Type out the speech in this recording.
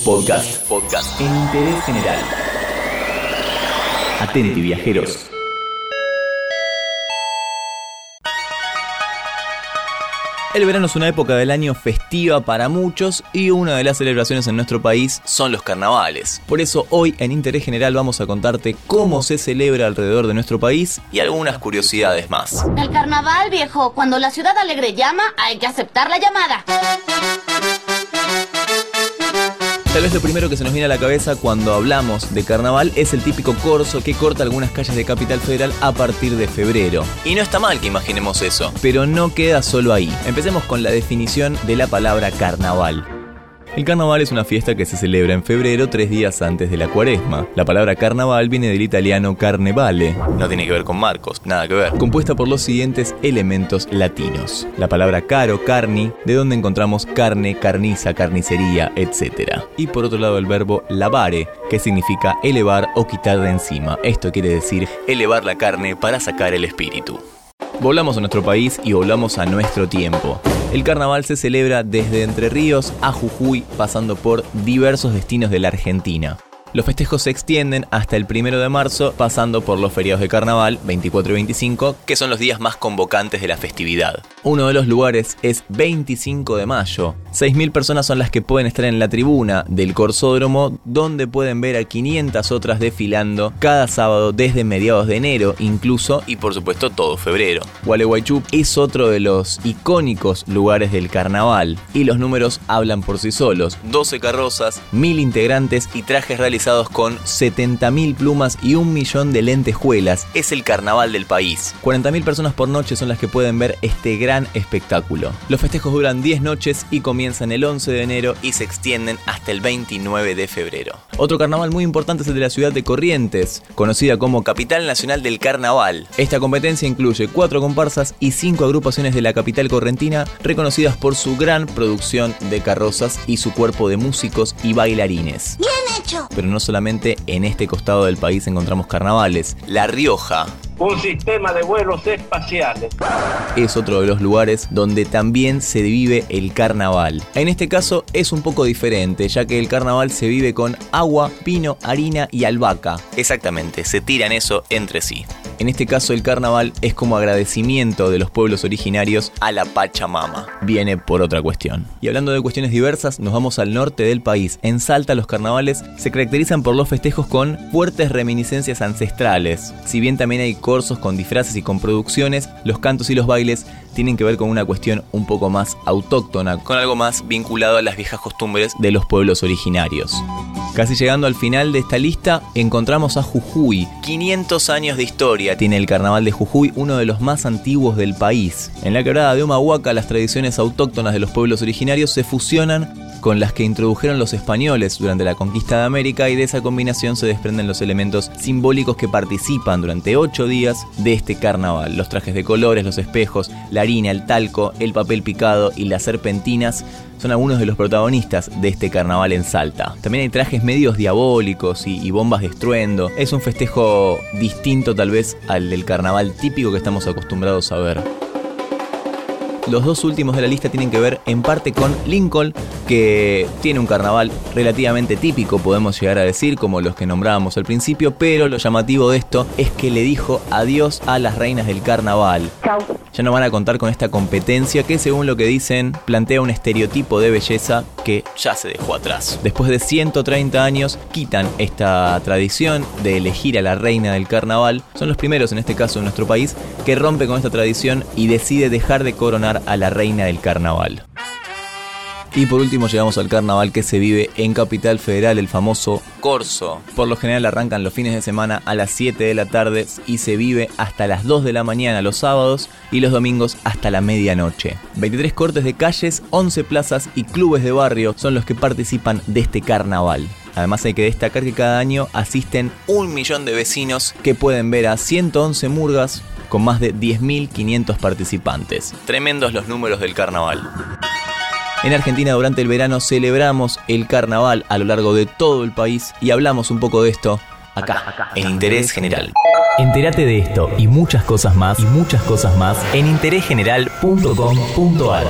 Podcast. Podcast. En interés general. Atenti, viajeros. El verano es una época del año festiva para muchos y una de las celebraciones en nuestro país son los carnavales. Por eso hoy en Interés General vamos a contarte cómo se celebra alrededor de nuestro país y algunas curiosidades más. El carnaval, viejo, cuando la ciudad alegre llama, hay que aceptar la llamada. Tal vez lo primero que se nos viene a la cabeza cuando hablamos de carnaval es el típico corso que corta algunas calles de Capital Federal a partir de febrero. Y no está mal que imaginemos eso, pero no queda solo ahí. Empecemos con la definición de la palabra carnaval. El carnaval es una fiesta que se celebra en febrero, tres días antes de la cuaresma. La palabra carnaval viene del italiano carnevale, no tiene que ver con Marcos, nada que ver, compuesta por los siguientes elementos latinos. La palabra caro, carni, de donde encontramos carne, carniza, carnicería, etc. Y por otro lado el verbo lavare, que significa elevar o quitar de encima. Esto quiere decir elevar la carne para sacar el espíritu. Volamos a nuestro país y volamos a nuestro tiempo. El carnaval se celebra desde Entre Ríos a Jujuy, pasando por diversos destinos de la Argentina. Los festejos se extienden hasta el 1 de marzo, pasando por los feriados de carnaval 24 y 25, que son los días más convocantes de la festividad. Uno de los lugares es 25 de mayo. 6.000 personas son las que pueden estar en la tribuna del Corsódromo, donde pueden ver a 500 otras desfilando cada sábado desde mediados de enero, incluso y por supuesto todo febrero. Gualeguaychú es otro de los icónicos lugares del carnaval, y los números hablan por sí solos. 12 carrozas, 1.000 integrantes y trajes realizados con 70.000 plumas y un millón de lentejuelas. Es el carnaval del país. 40.000 personas por noche son las que pueden ver este gran espectáculo. Los festejos duran 10 noches y comienzan el 11 de enero y se extienden hasta el 29 de febrero. Otro carnaval muy importante es el de la ciudad de Corrientes, conocida como Capital Nacional del Carnaval. Esta competencia incluye cuatro comparsas y cinco agrupaciones de la capital correntina reconocidas por su gran producción de carrozas y su cuerpo de músicos y bailarines. Bien hecho. Pero no solamente en este costado del país encontramos carnavales. La Rioja, un sistema de vuelos espaciales. es otro de los lugares donde también se vive el carnaval. En este caso es un poco diferente, ya que el carnaval se vive con agua, pino, harina y albahaca. Exactamente, se tiran eso entre sí. En este caso el carnaval es como agradecimiento de los pueblos originarios a la Pachamama. Viene por otra cuestión. Y hablando de cuestiones diversas, nos vamos al norte del país. En Salta los carnavales se caracterizan por los festejos con fuertes reminiscencias ancestrales. Si bien también hay corsos con disfraces y con producciones, los cantos y los bailes tienen que ver con una cuestión un poco más autóctona, con algo más vinculado a las viejas costumbres de los pueblos originarios. Casi llegando al final de esta lista, encontramos a Jujuy. 500 años de historia tiene el carnaval de Jujuy, uno de los más antiguos del país. En la quebrada de Humahuaca, las tradiciones autóctonas de los pueblos originarios se fusionan con las que introdujeron los españoles durante la conquista de América y de esa combinación se desprenden los elementos simbólicos que participan durante 8 días de este carnaval. Los trajes de colores, los espejos, la harina, el talco, el papel picado y las serpentinas son algunos de los protagonistas de este carnaval en Salta. También hay trajes medios diabólicos y, y bombas de estruendo. Es un festejo distinto tal vez al del carnaval típico que estamos acostumbrados a ver. Los dos últimos de la lista tienen que ver en parte con Lincoln, que tiene un carnaval relativamente típico, podemos llegar a decir, como los que nombrábamos al principio, pero lo llamativo de esto es que le dijo adiós a las reinas del carnaval. Ya no van a contar con esta competencia que según lo que dicen plantea un estereotipo de belleza que ya se dejó atrás. Después de 130 años quitan esta tradición de elegir a la reina del carnaval. Son los primeros en este caso en nuestro país que rompe con esta tradición y decide dejar de coronar a la reina del carnaval. Y por último llegamos al carnaval que se vive en Capital Federal, el famoso Corso. Por lo general arrancan los fines de semana a las 7 de la tarde y se vive hasta las 2 de la mañana los sábados y los domingos hasta la medianoche. 23 cortes de calles, 11 plazas y clubes de barrio son los que participan de este carnaval. Además hay que destacar que cada año asisten un millón de vecinos que pueden ver a 111 murgas con más de 10.500 participantes. Tremendos los números del carnaval. En Argentina durante el verano celebramos el carnaval a lo largo de todo el país y hablamos un poco de esto acá, en Interés General. Entérate de esto y muchas cosas más y muchas cosas más en interésgeneral.com.ar.